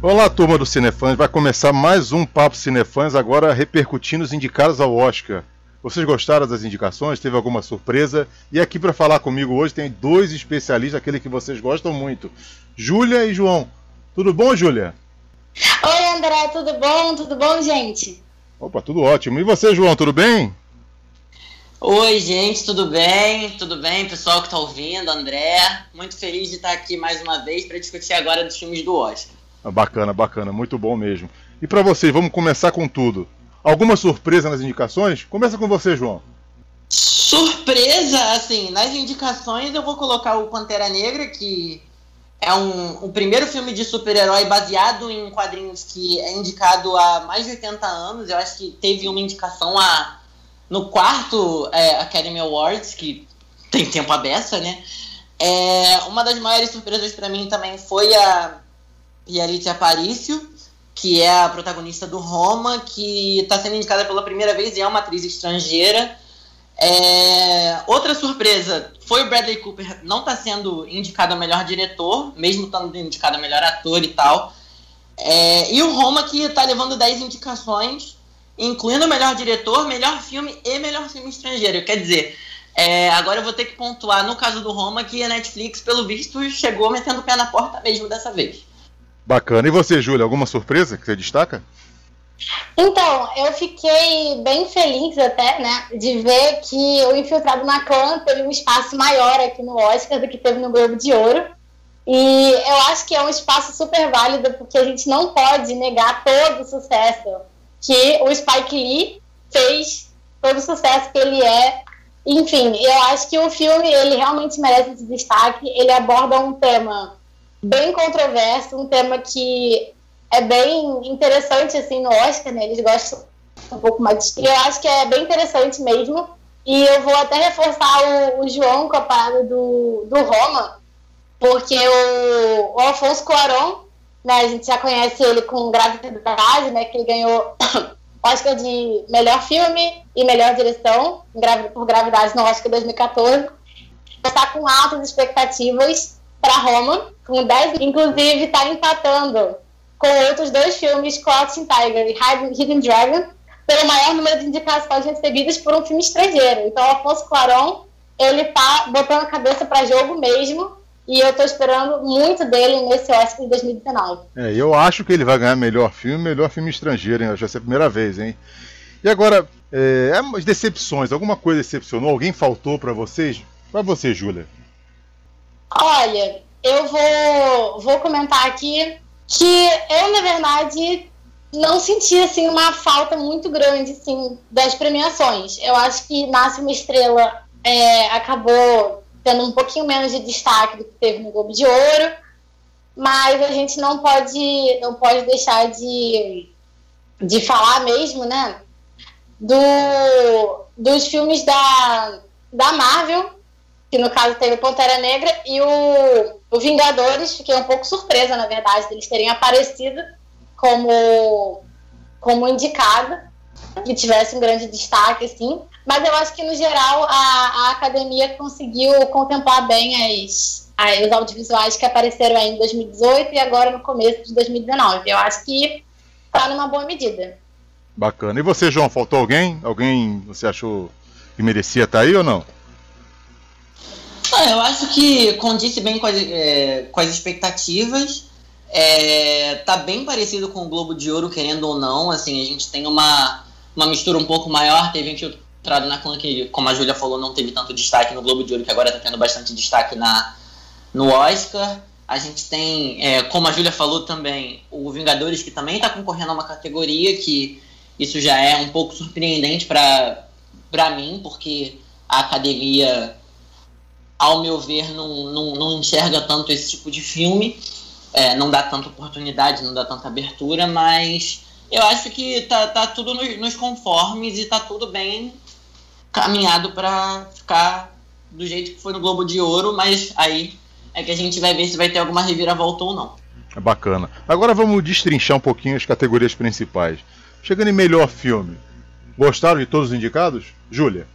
Olá, turma do Cinefãs. Vai começar mais um Papo Cinefãs, agora repercutindo os indicados ao Oscar. Vocês gostaram das indicações? Teve alguma surpresa? E aqui para falar comigo hoje tem dois especialistas, aquele que vocês gostam muito, Júlia e João. Tudo bom, Júlia? Oi, André, tudo bom? Tudo bom, gente? Opa, tudo ótimo. E você, João, tudo bem? Oi, gente, tudo bem? Tudo bem, pessoal que está ouvindo, André? Muito feliz de estar aqui mais uma vez para discutir agora dos filmes do Oscar. Ah, bacana, bacana, muito bom mesmo. E para vocês, vamos começar com tudo. Alguma surpresa nas indicações? Começa com você, João. Surpresa, assim, nas indicações eu vou colocar o Pantera Negra, que é um, o primeiro filme de super-herói baseado em quadrinhos que é indicado há mais de 80 anos. Eu acho que teve uma indicação a, no quarto é, Academy Awards, que tem tempo a beça, né? É, uma das maiores surpresas para mim também foi a Yalitza Aparicio, que é a protagonista do Roma, que está sendo indicada pela primeira vez e é uma atriz estrangeira. É... Outra surpresa foi o Bradley Cooper não está sendo indicado a melhor diretor, mesmo estando indicado a melhor ator e tal. É... E o Roma que está levando 10 indicações, incluindo melhor diretor, melhor filme e melhor filme estrangeiro. Quer dizer, é... agora eu vou ter que pontuar no caso do Roma que a Netflix, pelo visto, chegou metendo o pé na porta mesmo dessa vez. Bacana. E você, Júlia, alguma surpresa que você destaca? Então, eu fiquei bem feliz até, né, de ver que o Infiltrado na Clã teve um espaço maior aqui no Oscar do que teve no Globo de Ouro. E eu acho que é um espaço super válido, porque a gente não pode negar todo o sucesso que o Spike Lee fez, todo o sucesso que ele é. Enfim, eu acho que o filme, ele realmente merece esse destaque. Ele aborda um tema bem controverso, um tema que é bem interessante assim no Oscar, né? Eles gostam um pouco mais. E eu acho que é bem interessante mesmo. E eu vou até reforçar o, o João com a parada do, do Roma, porque o, o Alfonso Cuarón, né, a gente já conhece ele com Gravidade, né, que ele ganhou Oscar de melhor filme e melhor direção por Gravidade no Oscar 2014. Está com altas expectativas para Roma, com 10, inclusive está empatando com outros dois filmes, Crouching Tiger e Hidden Dragon, pelo maior número de indicações recebidas por um filme estrangeiro. Então, Afonso Cuarón, ele tá botando a cabeça para jogo mesmo, e eu tô esperando muito dele nesse Oscar de 2019. É, eu acho que ele vai ganhar melhor filme, melhor filme estrangeiro, hein? Vai ser a primeira vez, hein? E agora, é, as decepções, alguma coisa decepcionou? Alguém faltou para vocês? Para você, Júlia. Olha, eu vou, vou comentar aqui que eu, na verdade, não senti assim, uma falta muito grande assim, das premiações. Eu acho que Nasce uma Estrela é, acabou tendo um pouquinho menos de destaque do que teve no Globo de Ouro, mas a gente não pode, não pode deixar de, de falar mesmo, né? Do, dos filmes da, da Marvel que no caso teve Pantera Negra e o, o Vingadores, fiquei um pouco surpresa, na verdade, deles terem aparecido como, como indicado, que tivesse um grande destaque, assim. Mas eu acho que, no geral, a, a academia conseguiu contemplar bem as, as, os audiovisuais que apareceram aí em 2018 e agora no começo de 2019. Eu acho que está numa boa medida. Bacana. E você, João, faltou alguém? Alguém você achou que merecia estar tá aí ou não? Ah, eu acho que condiz bem com as, é, com as expectativas. É, tá bem parecido com o Globo de Ouro, querendo ou não. Assim, a gente tem uma, uma mistura um pouco maior. Teve infiltrado na clã que, como a Júlia falou, não teve tanto destaque no Globo de Ouro, que agora tá tendo bastante destaque na, no Oscar. A gente tem, é, como a Júlia falou também, o Vingadores, que também está concorrendo a uma categoria que isso já é um pouco surpreendente para mim, porque a academia ao meu ver, não, não, não enxerga tanto esse tipo de filme, é, não dá tanta oportunidade, não dá tanta abertura, mas eu acho que tá, tá tudo nos, nos conformes e tá tudo bem caminhado para ficar do jeito que foi no Globo de Ouro, mas aí é que a gente vai ver se vai ter alguma reviravolta ou não. É bacana. Agora vamos destrinchar um pouquinho as categorias principais. Chegando em melhor filme. Gostaram de todos os indicados? Júlia?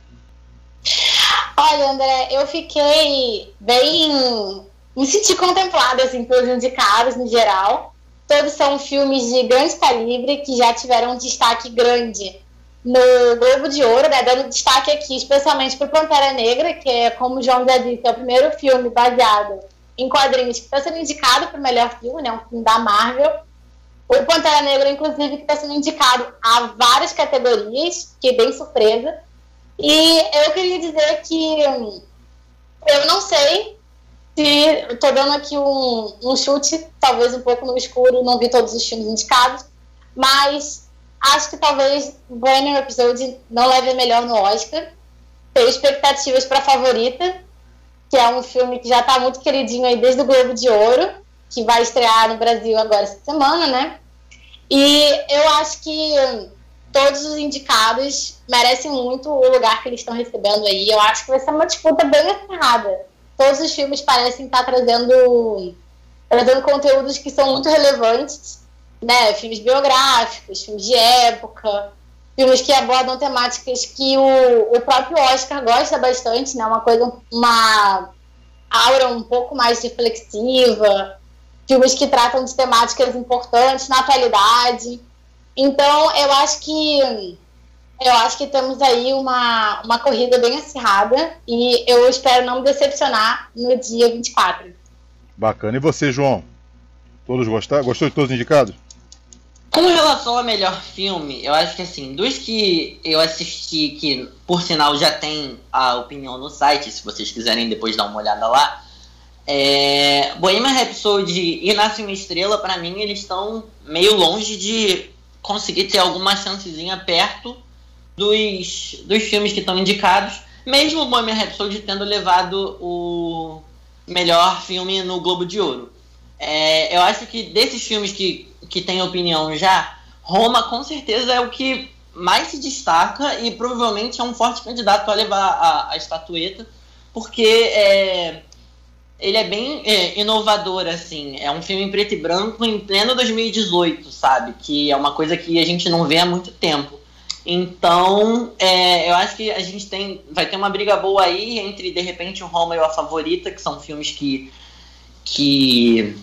Olha, André, eu fiquei bem. me senti contemplada assim, pelos indicados no geral. Todos são filmes de grande calibre que já tiveram um destaque grande no Globo de Ouro, né, dando destaque aqui especialmente para Pantera Negra, que é, como o João já disse, é o primeiro filme baseado em quadrinhos que está sendo indicado para o melhor filme, né, um filme da Marvel. O Pantera Negra, inclusive, que está sendo indicado a várias categorias, que bem surpresa. E eu queria dizer que eu não sei se estou dando aqui um, um chute, talvez um pouco no escuro, não vi todos os filmes indicados, mas acho que talvez Bohemian Episode não leve melhor no Oscar. Tenho expectativas para Favorita, que é um filme que já está muito queridinho aí desde o Globo de Ouro, que vai estrear no Brasil agora essa semana, né? E eu acho que todos os indicados merecem muito o lugar que eles estão recebendo aí. Eu acho que vai ser uma disputa bem acirrada. Todos os filmes parecem estar trazendo, trazendo conteúdos que são muito relevantes, né? Filmes biográficos, filmes de época, filmes que abordam temáticas que o, o próprio Oscar gosta bastante, né? Uma coisa, uma aura um pouco mais reflexiva, filmes que tratam de temáticas importantes na atualidade. Então, eu acho que eu acho que temos aí uma, uma corrida bem acirrada e eu espero não me decepcionar no dia 24. Bacana. E você, João? Todos gostaram? Gostou de todos os indicados? Com relação ao melhor filme, eu acho que assim, dos que eu assisti, que por sinal já tem a opinião no site, se vocês quiserem depois dar uma olhada lá, é, Bohemian Rhapsody e Nasce uma Estrela, para mim, eles estão meio longe de conseguir ter alguma chancezinha perto dos, dos filmes que estão indicados, mesmo Bohemian Rhapsody tendo levado o melhor filme no Globo de Ouro. É, eu acho que desses filmes que, que tem opinião já, Roma com certeza é o que mais se destaca e provavelmente é um forte candidato a levar a, a estatueta, porque é, ele é bem é, inovador, assim. É um filme em preto e branco em pleno 2018, sabe? Que é uma coisa que a gente não vê há muito tempo. Então, é, eu acho que a gente tem, vai ter uma briga boa aí entre, de repente, o Roma e o A Favorita, que são filmes que, que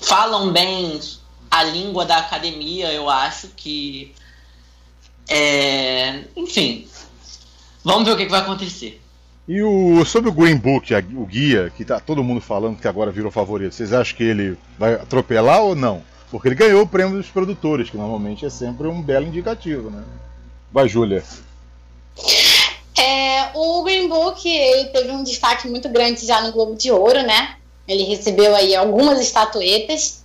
falam bem a língua da academia, eu acho que. É, enfim, vamos ver o que, que vai acontecer. E o, sobre o Green Book, a, o guia, que tá todo mundo falando que agora virou favorito, vocês acham que ele vai atropelar ou não? Porque ele ganhou o prêmio dos produtores, que normalmente é sempre um belo indicativo, né? Vai, Júlia. É, o Green Book ele teve um destaque muito grande já no Globo de Ouro, né? Ele recebeu aí algumas estatuetas.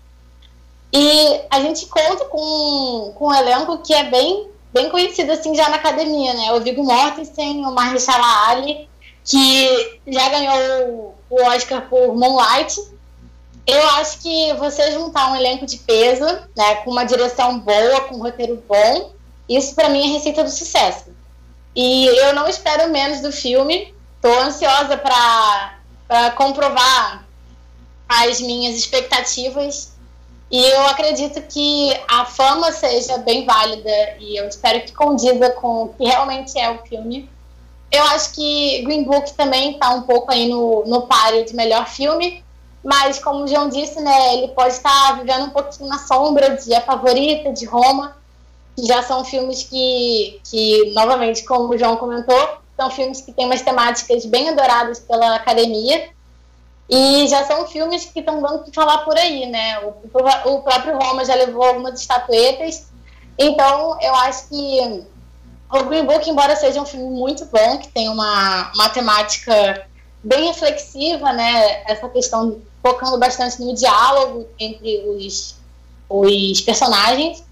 E a gente conta com, com um elenco que é bem, bem conhecido assim já na academia, né? O Viggo Mortensen, o Mahershala Ali, que já ganhou o Oscar por Moonlight. Eu acho que você juntar um elenco de peso, né, com uma direção boa, com um roteiro bom, isso para mim é receita do sucesso. E eu não espero menos do filme. Estou ansiosa para comprovar as minhas expectativas. E eu acredito que a fama seja bem válida e eu espero que condiza com o que realmente é o filme. Eu acho que Green Book também está um pouco aí no, no páreo de melhor filme, mas como o João disse, né, ele pode estar tá vivendo um pouquinho na sombra de A Favorita, de Roma, que já são filmes que, que, novamente, como o João comentou, são filmes que têm umas temáticas bem adoradas pela academia, e já são filmes que estão dando para falar por aí, né? O, o próprio Roma já levou algumas estatuetas, então eu acho que o Green Book, embora seja um filme muito bom, que tem uma, uma temática bem reflexiva, né? Essa questão focando bastante no diálogo entre os, os personagens,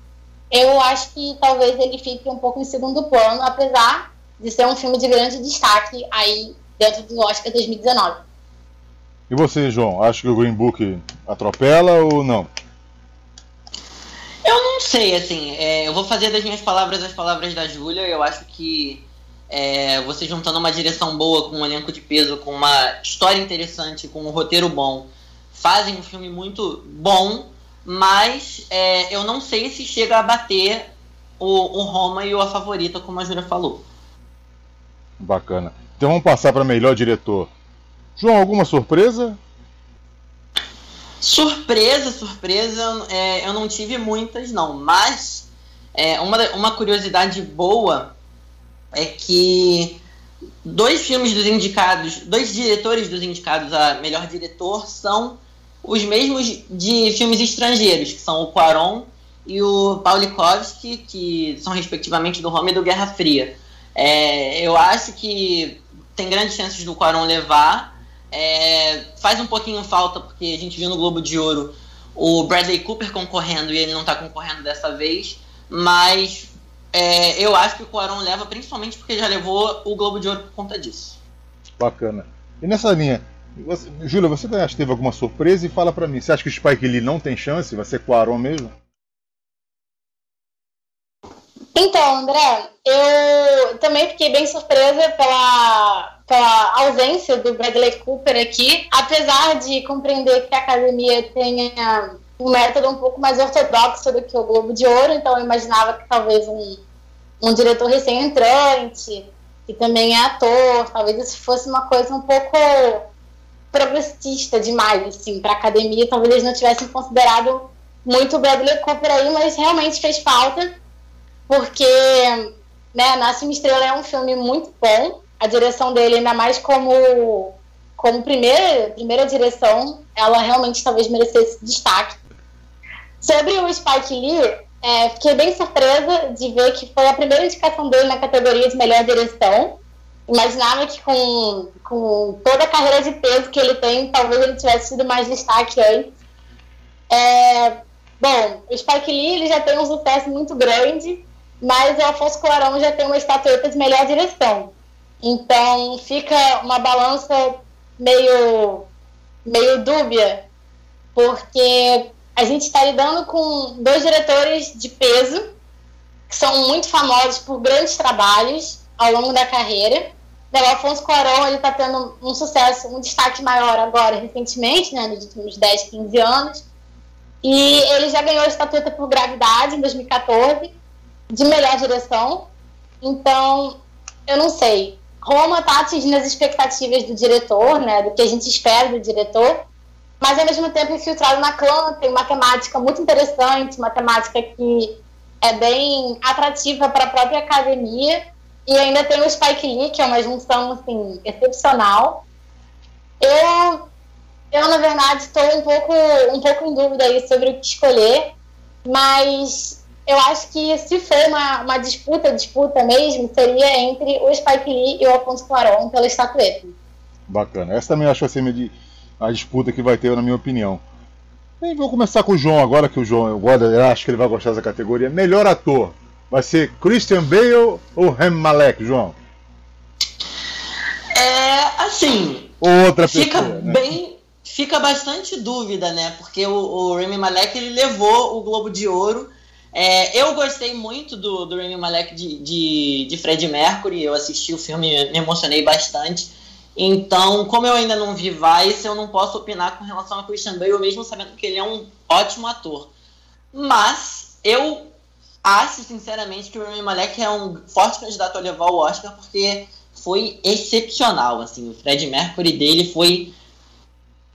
eu acho que talvez ele fique um pouco em segundo plano, apesar de ser um filme de grande destaque aí dentro do Oscar 2019. E você, João, acha que o Green Book atropela ou não? Eu não sei, assim, é, eu vou fazer das minhas palavras as palavras da Júlia. Eu acho que é, você juntando uma direção boa com um elenco de peso, com uma história interessante, com um roteiro bom, fazem um filme muito bom, mas é, eu não sei se chega a bater o, o Roma e o A Favorita, como a Júlia falou. Bacana. Então vamos passar para melhor diretor. João, alguma surpresa? Surpresa, surpresa, é, eu não tive muitas, não. Mas é, uma, uma curiosidade boa é que dois filmes dos indicados, dois diretores dos indicados a melhor diretor são os mesmos de filmes estrangeiros, que são o Quaron e o Paulikovski, que são respectivamente do Roma e do Guerra Fria. É, eu acho que tem grandes chances do Quaron levar. É, faz um pouquinho falta, porque a gente viu no Globo de Ouro o Bradley Cooper concorrendo e ele não está concorrendo dessa vez. Mas é, eu acho que o Quaron leva, principalmente porque já levou o Globo de Ouro por conta disso. Bacana. E nessa linha, você, Júlia, você acha que teve alguma surpresa? E fala para mim, você acha que o Spike Lee não tem chance? Vai ser Quaron mesmo? Então, André, eu também fiquei bem surpresa pela, pela ausência do Bradley Cooper aqui, apesar de compreender que a academia tenha um método um pouco mais ortodoxo do que o Globo de Ouro, então eu imaginava que talvez um, um diretor recém-entrante, que também é ator, talvez isso fosse uma coisa um pouco progressista demais, assim, para a academia, talvez eles não tivessem considerado muito o Bradley Cooper aí, mas realmente fez falta, porque né, Nasce uma Estrela é um filme muito bom, a direção dele, ainda mais como, como primeira, primeira direção, ela realmente talvez merecesse destaque. Sobre o Spike Lee, é, fiquei bem surpresa de ver que foi a primeira indicação dele na categoria de melhor direção. Imaginava que com, com toda a carreira de peso que ele tem, talvez ele tivesse tido mais destaque antes. É, bom, o Spike Lee ele já tem um sucesso muito grande, mas o Afonso Cuarón já tem uma estatueta de melhor direção. Então fica uma balança meio, meio dúbia, porque a gente está lidando com dois diretores de peso, que são muito famosos por grandes trabalhos ao longo da carreira. O Alfonso Cuarón ele está tendo um sucesso, um destaque maior agora, recentemente, né, nos últimos 10, 15 anos. E ele já ganhou a estatueta por gravidade em 2014, de melhor direção. Então, eu não sei. Roma está atingindo as expectativas do diretor, né, do que a gente espera do diretor mas ao mesmo tempo infiltrado na clã, tem uma temática muito interessante, uma temática que é bem atrativa para a própria academia, e ainda tem o Spike Lee, que é uma junção assim, excepcional. Eu, eu na verdade, estou um pouco, um pouco em dúvida aí sobre o que escolher, mas eu acho que se for uma, uma disputa, disputa mesmo, seria entre o Spike Lee e o Alfonso Cuarón pela estatueta. Bacana. Essa também acho que vai ser meio a disputa que vai ter, na minha opinião. E vou começar com o João agora, que o João, eu, gosto, eu acho que ele vai gostar dessa categoria. Melhor ator. Vai ser Christian Bale ou Rem Malek, João? É, assim. Outra fica pessoa, né? bem, fica bastante dúvida, né? Porque o, o Remy Malek ele levou o Globo de Ouro. É, eu gostei muito do, do Remy Malek de, de, de Fred Mercury. Eu assisti o filme, me emocionei bastante. Então, como eu ainda não vi Vice, eu não posso opinar com relação a Christian Bale, mesmo sabendo que ele é um ótimo ator. Mas eu acho, sinceramente, que o Rami Malek é um forte candidato a levar o Oscar, porque foi excepcional. Assim, o Fred Mercury dele foi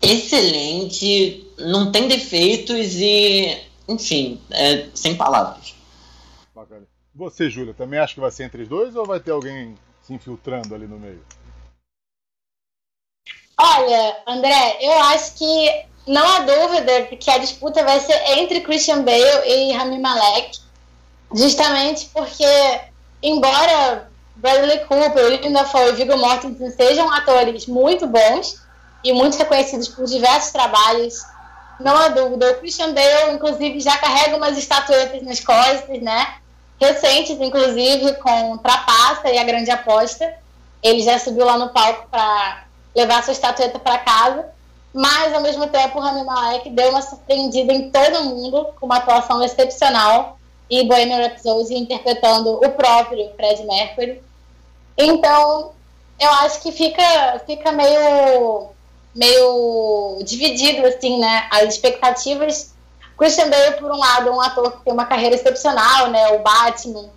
excelente, não tem defeitos e, enfim, é, sem palavras. Bacana. Você, Júlia, também acha que vai ser entre os dois ou vai ter alguém se infiltrando ali no meio? Olha, André, eu acho que não há dúvida que a disputa vai ser entre Christian Bale e Rami Malek, justamente porque, embora Bradley Cooper, Linda Dafoe e Viggo Mortensen sejam atores muito bons e muito reconhecidos por diversos trabalhos, não há dúvida. O Christian Bale, inclusive, já carrega umas estatuetas nas costas, né? Recentes, inclusive, com Trapaça e A Grande Aposta. Ele já subiu lá no palco para levar sua estatueta para casa. Mas, ao mesmo tempo, o Rami Malek deu uma surpreendida em todo mundo, com uma atuação excepcional, e Bohemian Rhapsody interpretando o próprio Fred Mercury. Então, eu acho que fica, fica meio, meio dividido, assim, né? As expectativas Christian Bale, por um lado, é um ator que tem uma carreira excepcional, né? O Batman,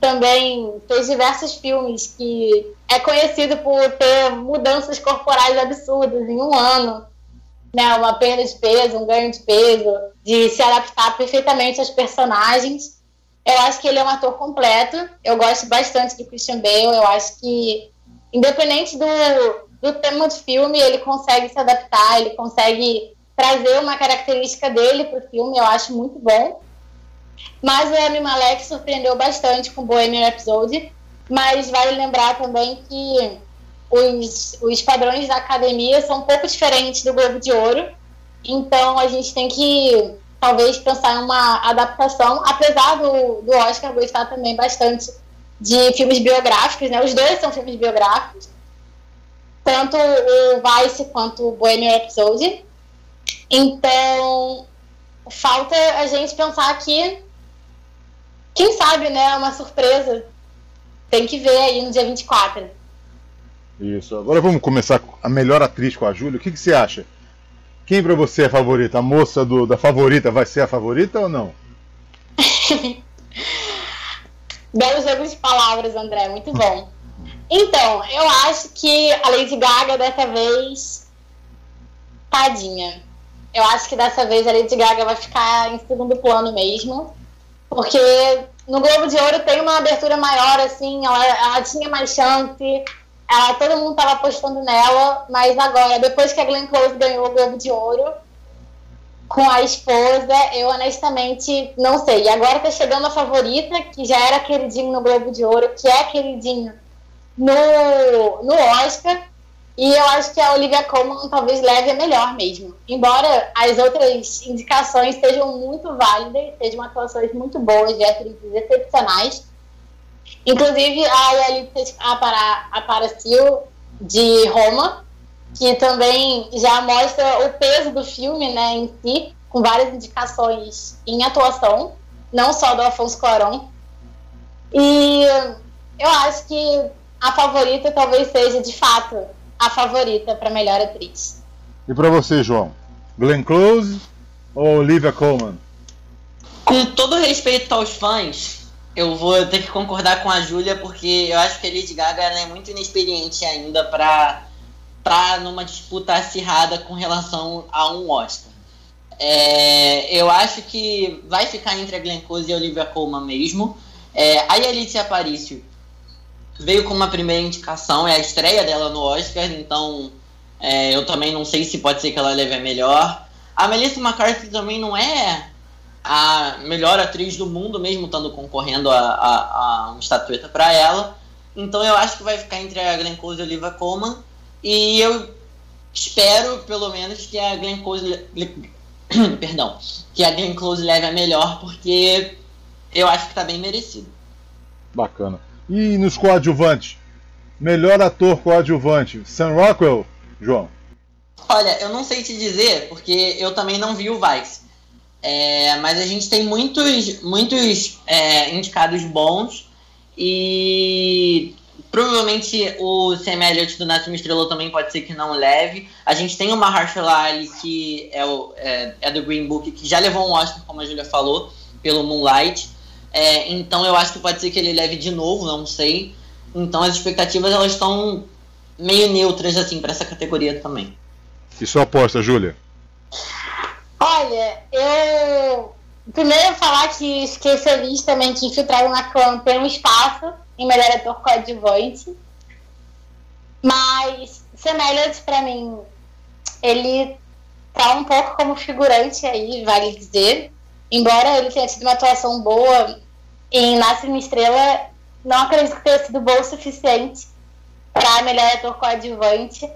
também fez diversos filmes, que é conhecido por ter mudanças corporais absurdas em um ano, né? Uma perda de peso, um ganho de peso, de se adaptar perfeitamente aos personagens. Eu acho que ele é um ator completo. Eu gosto bastante do Christian Bale. Eu acho que, independente do, do tema do filme, ele consegue se adaptar, ele consegue trazer uma característica dele para o filme, eu acho muito bom. Mas o Rami Malek surpreendeu bastante com Bohemian Rhapsody, mas vale lembrar também que os, os padrões da academia são um pouco diferentes do Globo de Ouro, então a gente tem que talvez pensar em uma adaptação, apesar do, do Oscar gostar também bastante de filmes biográficos, né? Os dois são filmes biográficos, tanto o Vice quanto o Bohemian Rhapsody. Então, falta a gente pensar aqui, quem sabe, né, uma surpresa. Tem que ver aí no dia 24. Isso. Agora vamos começar a melhor atriz com a Júlia. O que, que você acha? Quem para você é a favorita? A moça do, da favorita vai ser a favorita ou não? Belo jogo de palavras, André. Muito bom. Então, eu acho que a Lady Gaga dessa vez. Tadinha. Eu acho que dessa vez a Lady Gaga vai ficar em segundo plano mesmo. Porque no Globo de Ouro tem uma abertura maior, assim, ela, ela tinha mais chance. Ela, todo mundo estava apostando nela, mas agora, depois que a Glenn Close ganhou o Globo de Ouro com a esposa, eu honestamente não sei. E agora tá chegando a favorita, que já era queridinho no Globo de Ouro, que é queridinho no, no Oscar. E eu acho que a Olivia Colman talvez leve a melhor mesmo. Embora as outras indicações sejam muito válidas, sejam atuações muito boas de atrizes excepcionais. Inclusive a Yalitza Aparacio de Roma, que também já mostra o peso do filme né, em si, com várias indicações em atuação, não só do Afonso Cuarón. E eu acho que a favorita talvez seja, de fato, a favorita para melhor atriz. E para você, João? Glenn Close ou Olivia Colman? Com todo respeito aos fãs, eu vou ter que concordar com a Júlia, porque eu acho que a Lady Gaga é muito inexperiente ainda para estar numa disputa acirrada com relação a um Oscar. É, eu acho que vai ficar entre a Glenn Close e a Olivia Colman mesmo. É, a Alicia Aparicio veio com uma primeira indicação, é a estreia dela no Oscar, então é, eu também não sei se pode ser que ela leve a melhor. A Melissa McCarthy também não é a melhor atriz do mundo, mesmo estando concorrendo a, a, a uma estatueta para ela. Então eu acho que vai ficar entre a Glenn Close e a Olivia Colman. E eu espero, pelo menos, que a Glenn Close... Perdão. Que a Glenn Close leve a melhor, porque eu acho que está bem merecido. Bacana. E nos coadjuvantes? Melhor ator coadjuvante, Sam Rockwell, João? Olha, eu não sei te dizer, porque eu também não vi o Vice. É, mas a gente tem muitos, muitos é, indicados bons e provavelmente o Sam Elliott do Nasce Estrelou também pode ser que não leve. A gente tem o Mahershala Ali, que é, o, é, é, do Green Book, que já levou um Oscar, como a Julia falou, pelo Moonlight. É, então eu acho que pode ser que ele leve de novo, não sei. Então as expectativas elas estão meio neutras assim para essa categoria também. E sua aposta, Júlia? Olha, eu primeiro falar que fiquei feliz também que Infiltrado na Clã tem um espaço em melhor ator coadjuvante. Mas Semelhante para mim, ele tá um pouco como figurante aí, vale dizer. Embora ele tenha tido uma atuação boa em Nasce uma Estrela, não acredito que tenha sido bom o suficiente para melhor ator coadjuvante.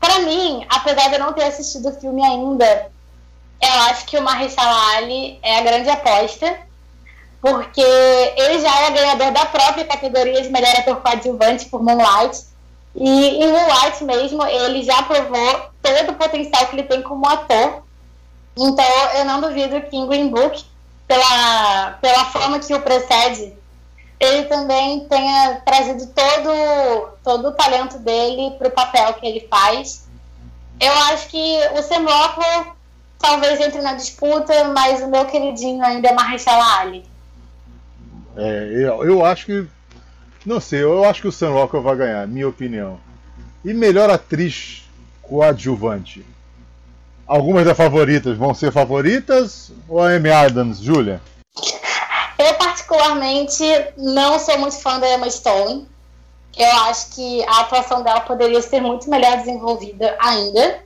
Para mim, apesar de eu não ter assistido o filme ainda, eu acho que o Mahershala Ali é a grande aposta, porque ele já é ganhador da própria categoria de melhor ator coadjuvante por Moonlight. E em Moonlight mesmo, ele já provou todo o potencial que ele tem como ator. Então, eu não duvido que em Green Book pela, pela forma que o precede, ele também tenha trazido todo, todo o talento dele para o papel que ele faz. Eu acho que o Sam talvez entre na disputa, mas o meu queridinho ainda é Mahershala Ali. É, eu, eu acho que. Não sei, eu acho que o Sam Rockwell vai ganhar, minha opinião. E melhor atriz coadjuvante? Algumas das favoritas vão ser favoritas ou a Amy Adams, Julia? Eu, particularmente, não sou muito fã da Emma Stone. Eu acho que a atuação dela poderia ser muito melhor desenvolvida ainda.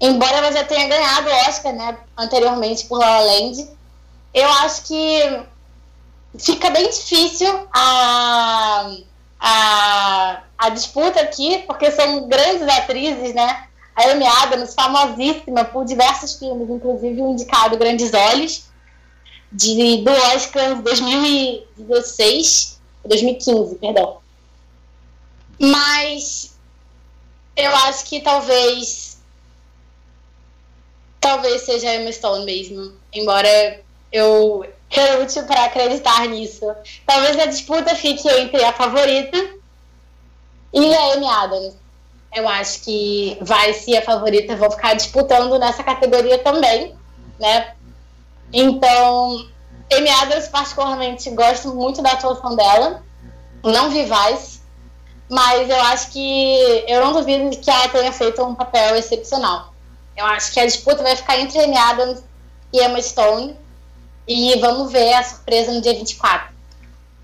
Embora ela já tenha ganhado o Oscar, né, anteriormente por La La Land. Eu acho que fica bem difícil a, a, a disputa aqui, porque são grandes atrizes, né? A Amy Adams, famosíssima por diversos filmes, inclusive o indicado Grandes Olhos, de, do Oscar 2016, 2015, perdão. Mas eu acho que talvez talvez seja Emma Stone mesmo, embora eu relute para acreditar nisso. Talvez a disputa fique entre a favorita e a Amy Adams. Eu acho que vai se a favorita vão ficar disputando nessa categoria também, né? Então, Amy Adams, particularmente, gosto muito da atuação dela. Não vi Vice, mas eu acho que eu não duvido que ela tenha feito um papel excepcional. Eu acho que a disputa vai ficar entre Amy Adams e Emma Stone. E vamos ver a surpresa no dia 24.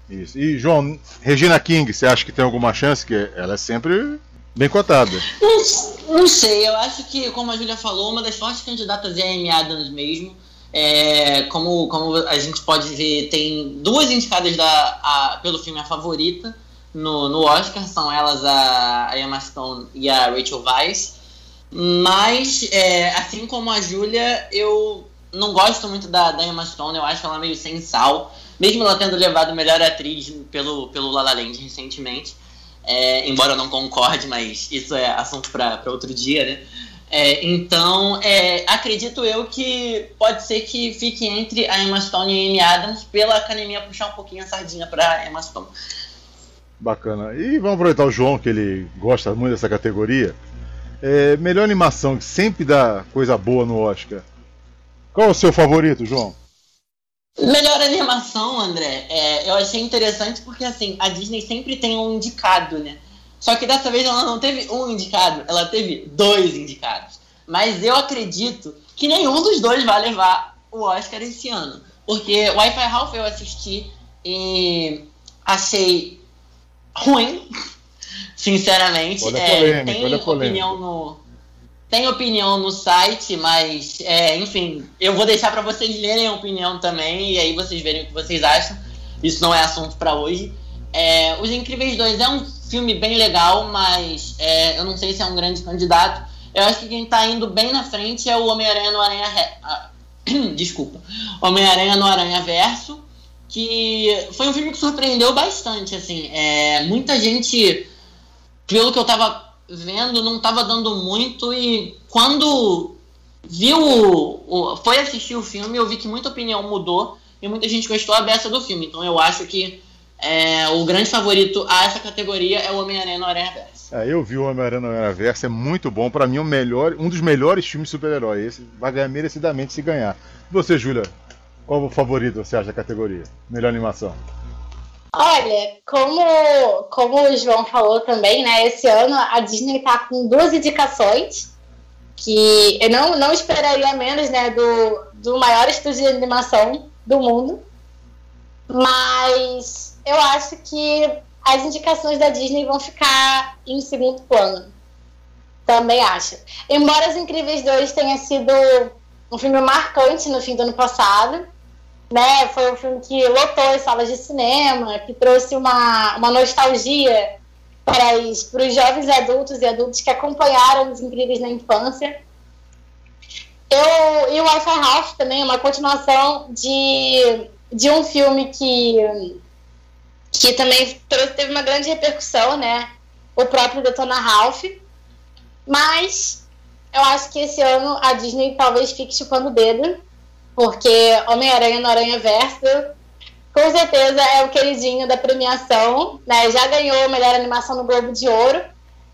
Isso. E, João, Regina King, você acha que tem alguma chance? Que ela é sempre bem cotada. Não, não sei, eu acho que, como a Julia falou, uma das fortes candidatas é a Amy Adams mesmo. É, como, como a gente pode ver, tem duas indicadas da, a, pelo filme A Favorita no, no Oscar, são elas a, a Emma Stone e a Rachel Weisz. Mas, é, assim como a Julia, eu não gosto muito da, da Emma Stone, eu acho ela meio sem sal. Mesmo ela tendo levado melhor atriz pelo, pelo La La Land recentemente. É, embora eu não concorde, mas isso é assunto para outro dia, né? É, então, é, acredito eu que pode ser que fique entre a Emma Stone e a Amy Adams, pela academia puxar um pouquinho a sardinha para Emma Stone. Bacana. E vamos aproveitar o João, que ele gosta muito dessa categoria. É, melhor animação, que sempre dá coisa boa no Oscar. Qual é o seu favorito, João? Melhor animação, André, é, eu achei interessante porque assim, a Disney sempre tem um indicado, né? Só que dessa vez ela não teve um indicado, ela teve dois indicados. Mas eu acredito que nenhum dos dois vai levar o Oscar esse ano. Porque Wi-Fi Ralph eu assisti e achei ruim, sinceramente. Olha é, polêmica, tem olha opinião no tem opinião no site, mas é, enfim, eu vou deixar para vocês lerem a opinião também e aí vocês verem o que vocês acham. Isso não é assunto para hoje. É, Os Incríveis 2 é um filme bem legal, mas é, eu não sei se é um grande candidato. Eu acho que quem está indo bem na frente é o Homem-Aranha no Aranha. Ah, desculpa. Homem-Aranha no Aranha Verso, que foi um filme que surpreendeu bastante. Assim, é, muita gente, pelo que eu estava vendo, não estava dando muito e quando viu o, foi assistir o filme, eu vi que muita opinião mudou e muita gente gostou a beça do filme. Então eu acho que é, o grande favorito a essa categoria é o Homem-Aranha no Aranha Verso. É, eu vi o Homem-Aranha no Aranha Verso, é muito bom. Para mim, o melhor, um dos melhores filmes super-herói. Esse vai ganhar merecidamente se ganhar. Você, Júlia, qual o favorito você acha da categoria? Melhor animação? Olha, como, como o João falou também, né? Esse ano a Disney tá com duas indicações que eu não, não esperaria menos, né? Do, do maior estúdio de animação do mundo. Mas eu acho que as indicações da Disney vão ficar em segundo plano. Também acho. Embora Os Incríveis 2 tenha sido um filme marcante no fim do ano passado, né? Foi um filme que lotou as salas de cinema, que trouxe uma, uma nostalgia para os, para os jovens adultos e adultos que acompanharam os incríveis na infância. Eu, e o Wi-Fi também é uma continuação de, de um filme que, que também trouxe, teve uma grande repercussão, né? O próprio Detona Ralph. Mas eu acho que esse ano a Disney talvez fique chupando o dedo porque Homem-Aranha no Aranha Verso com certeza é o queridinho da premiação, né? Já ganhou a melhor animação no Globo de Ouro.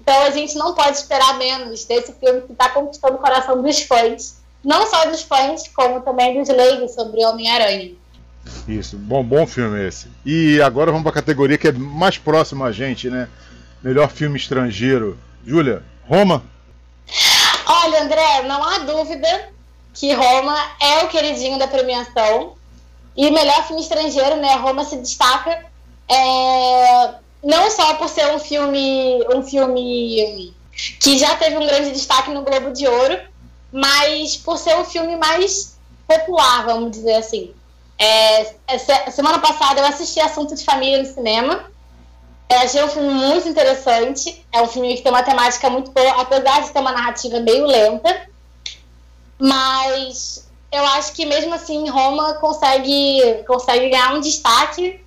Então a gente não pode esperar menos desse filme que está conquistando o coração dos fãs não só dos fãs, como também dos leigos sobre Homem-Aranha. Isso, bom, bom filme esse. E agora vamos para a categoria que é mais próxima a gente, né? Melhor filme estrangeiro. Júlia, Roma? Olha, André, não há dúvida que Roma é o queridinho da premiação. E melhor filme estrangeiro, né? Roma se destaca é, não só por ser um filme, um filme que já teve um grande destaque no Globo de Ouro, mas por ser um filme mais popular, vamos dizer assim. É, essa, semana passada eu assisti Assunto de Família no cinema. Eu achei um filme muito interessante. É um filme que tem uma temática muito boa, apesar de ter uma narrativa meio lenta. Mas eu acho que mesmo assim Roma consegue, consegue ganhar um destaque,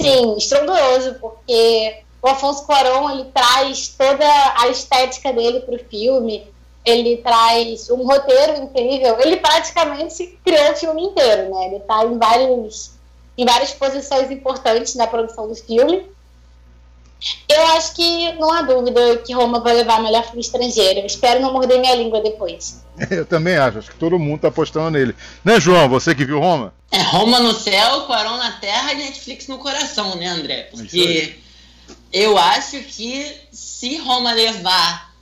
sim, estrondoso, porque o Afonso Cuarón ele traz toda a estética dele para o filme ele traz um roteiro incrível. Ele praticamente criou o filme inteiro, né? Ele está em, vários, em várias posições importantes na produção do filme. Eu acho que não há dúvida que Roma vai levar melhor filme estrangeiro. Eu espero não morder minha língua depois. Eu também acho, acho que todo mundo está apostando nele. Né, João? Você que viu Roma? É Roma no céu, Quarão na terra e Netflix no coração, né, André? Porque eu acho que se Roma levar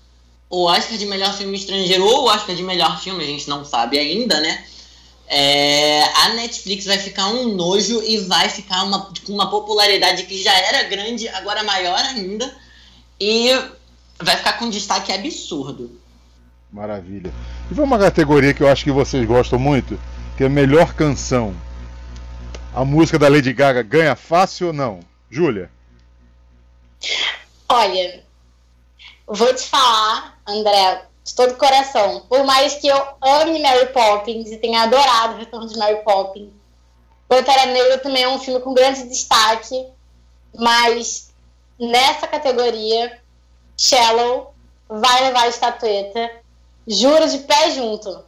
o Oscar de melhor filme estrangeiro ou o Oscar de melhor filme, a gente não sabe ainda, né? É, a Netflix vai ficar um nojo e vai ficar uma, com uma popularidade que já era grande, agora maior ainda. E vai ficar com um destaque absurdo. Maravilha. E vamos uma categoria que eu acho que vocês gostam muito, que é melhor canção. A música da Lady Gaga ganha fácil ou não? Júlia? Olha, vou te falar, André, de todo coração. Por mais que eu ame Mary Poppins e tenha adorado o retorno de Mary Poppins, Pantera Negra também é um filme com grande destaque, mas nessa categoria, Shallow vai levar a estatueta, juro de pé junto,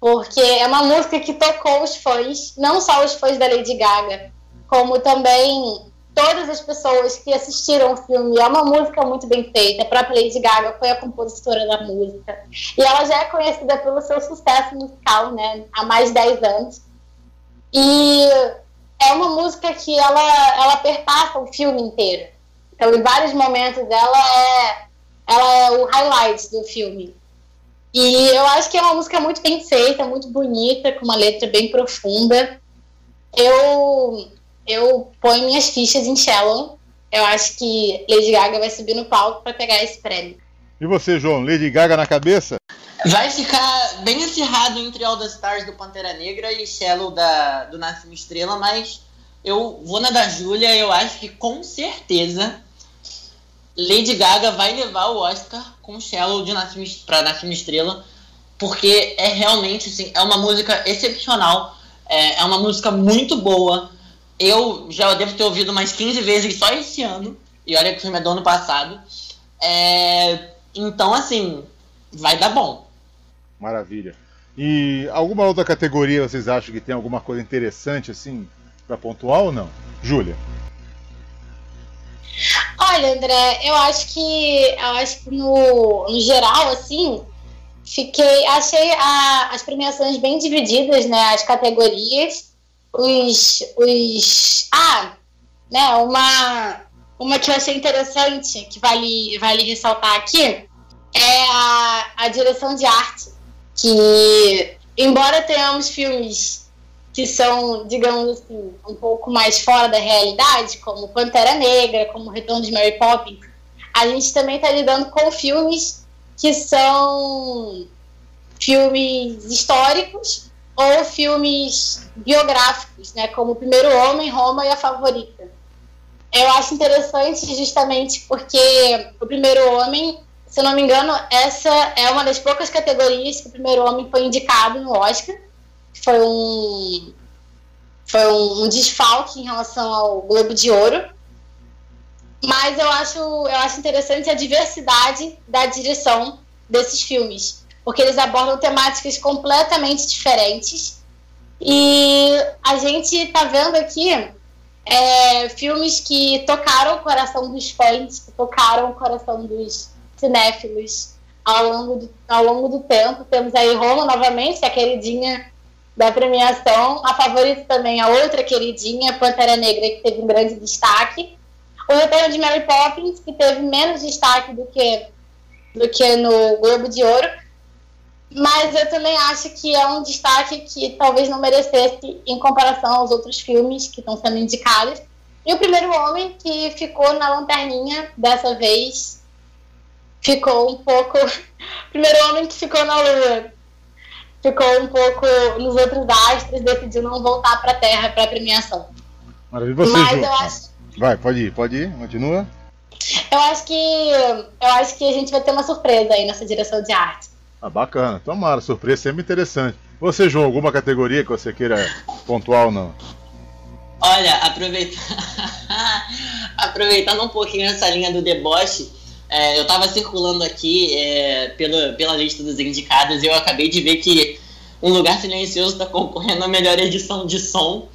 porque é uma música que tocou os fãs, não só os fãs da Lady Gaga, como também todas as pessoas que assistiram o filme. É uma música muito bem feita. A própria Lady Gaga foi a compositora da música. E ela já é conhecida pelo seu sucesso musical, né? Há mais de 10 anos. E é uma música que ela, ela perpassa o filme inteiro. Então, em vários momentos, ela é, ela é o highlight do filme. E eu acho que é uma música muito bem feita, muito bonita, com uma letra bem profunda. Eu eu ponho minhas fichas em Shallow. Eu acho que Lady Gaga vai subir no palco para pegar esse prêmio. E você, João? Lady Gaga na cabeça? Vai ficar bem acirrado entre All the Stars do Pantera Negra e Shallow da, do Nasce Uma Estrela, mas eu vou na da Júlia. Eu acho que com certeza Lady Gaga vai levar o Oscar com Shallow de Nasce Uma Estrela, porque é realmente assim, é uma música excepcional, é, é uma música muito boa eu já devo ter ouvido mais 15 vezes só esse ano. E olha que o filme é do ano passado. É, então, assim, vai dar bom. Maravilha. E alguma outra categoria vocês acham que tem alguma coisa interessante, assim, para pontuar ou não? Júlia? Olha, André, eu acho que eu acho que no, no geral, assim, fiquei. Achei a, as premiações bem divididas, né? As categorias os, os ah, né, uma, uma que eu achei interessante, que vale, vale ressaltar aqui, é a, a direção de arte, que embora tenhamos filmes que são, digamos assim, um pouco mais fora da realidade, como Pantera Negra, como Retorno de Mary Poppins, a gente também está lidando com filmes que são filmes históricos ou filmes biográficos, né, como O Primeiro Homem, Roma e A Favorita. Eu acho interessante justamente porque O Primeiro Homem, se não me engano, essa é uma das poucas categorias que O Primeiro Homem foi indicado no Oscar. Foi um, foi um, um desfalque em relação ao Globo de Ouro. Mas eu acho, eu acho interessante a diversidade da direção desses filmes porque eles abordam temáticas completamente diferentes. E a gente está vendo aqui é, filmes que tocaram o coração dos fãs, que tocaram o coração dos cinéfilos. ao longo do, ao longo do tempo. Temos aí Roma novamente, a queridinha da premiação. A favorita também, a outra queridinha, Pantera Negra, que teve um grande destaque. O retorno de Mary Poppins, que teve menos destaque do que, do que no Globo de Ouro. Mas eu também acho que é um destaque que talvez não merecesse em comparação aos outros filmes que estão sendo indicados. E o primeiro homem que ficou na lanterninha dessa vez ficou um pouco. primeiro homem que ficou na Lua ficou um pouco nos outros astros, decidiu não voltar para a Terra para a premiação. Maravilha, você, Mas Ju? eu acho. Vai, pode ir, pode ir, continua. Eu acho que eu acho que a gente vai ter uma surpresa aí nessa direção de arte. Ah, bacana. Tomara, surpresa sempre interessante. Você, João, alguma categoria que você queira pontuar ou não? Olha, aproveita... aproveitando um pouquinho essa linha do deboche, é, eu estava circulando aqui é, pela, pela lista dos indicados e eu acabei de ver que Um Lugar Silencioso está concorrendo à melhor edição de som.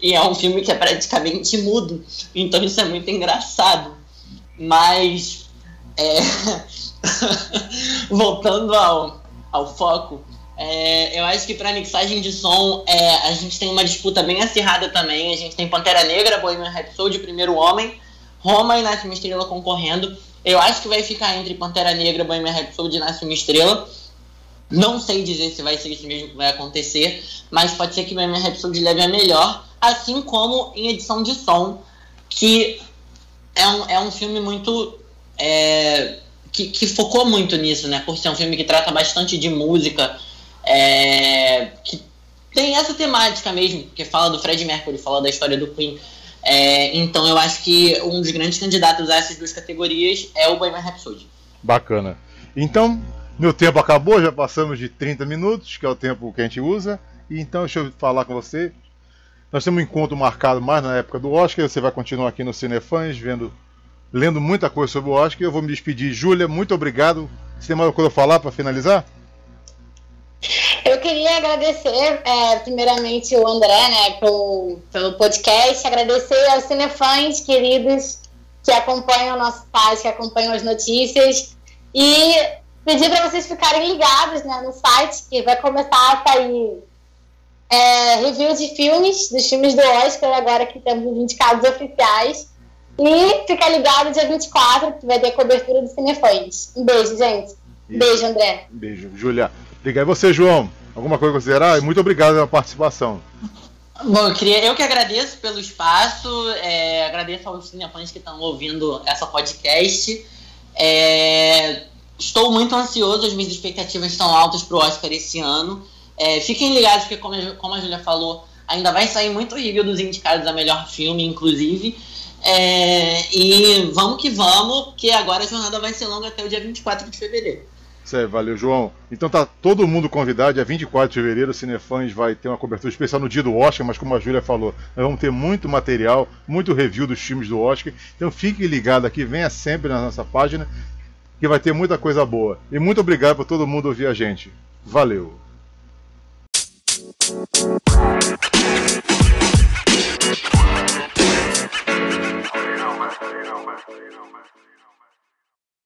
E é um filme que é praticamente mudo. Então isso é muito engraçado. Mas. É, voltando ao, ao foco, é, eu acho que para mixagem de som é, a gente tem uma disputa bem acirrada também. A gente tem Pantera Negra, Bohemian Rhapsody, Primeiro Homem, Roma e Nasce uma Estrela concorrendo. Eu acho que vai ficar entre Pantera Negra, Bohemian Rhapsody e Nasce uma Estrela. Não sei dizer se vai ser isso mesmo que vai acontecer, mas pode ser que Bohemian Rhapsody leve a melhor, assim como em edição de som, que é um, é um filme muito é, que, que, focou muito nisso, né? Por ser um filme que trata bastante de música, é, que tem essa temática mesmo, que fala do Fred Mercury, fala da história do Queen. É, então eu acho que um dos grandes candidatos a essas duas categorias é o Bohemian Rhapsody. Bacana. Então, meu tempo acabou, já passamos de 30 minutos, que é o tempo que a gente usa. Então, deixa eu falar com você. Nós temos um encontro marcado mais na época do Oscar. Você vai continuar aqui no Cinefãs, vendo lendo muita coisa sobre o Oscar. Eu vou me despedir. Júlia, muito obrigado. Você tem mais alguma coisa a falar para finalizar? Eu queria agradecer, é, primeiramente, o André, né, pelo, pelo podcast, agradecer aos cinefãs queridos que acompanham o nosso site, que acompanham as notícias, e pedir para vocês ficarem ligados né, no site, que vai começar a sair é, review de filmes, dos filmes do Oscar, agora que temos os indicados oficiais. E fica ligado dia 24, que vai ter a cobertura do Cinefãs. Um beijo, gente. Isso. Beijo, André. Beijo, Julia. Obrigado. E você, João? Alguma coisa a considerar? Muito obrigado pela participação. Bom, eu, queria, eu que agradeço pelo espaço, é, agradeço aos cinefãs que estão ouvindo essa podcast. É, estou muito ansioso, as minhas expectativas estão altas para o Oscar esse ano. É, fiquem ligados, porque como a, como a Julia falou, ainda vai sair muito review dos indicados a melhor filme, inclusive. É, e vamos que vamos, porque agora a jornada vai ser longa até o dia 24 de fevereiro. Certo, valeu, João. Então tá todo mundo convidado, dia 24 de fevereiro, o Cinefãs vai ter uma cobertura especial no dia do Oscar, mas como a Júlia falou, nós vamos ter muito material, muito review dos filmes do Oscar. Então fique ligado aqui, venha sempre na nossa página, que vai ter muita coisa boa. E muito obrigado por todo mundo ouvir a gente. Valeu!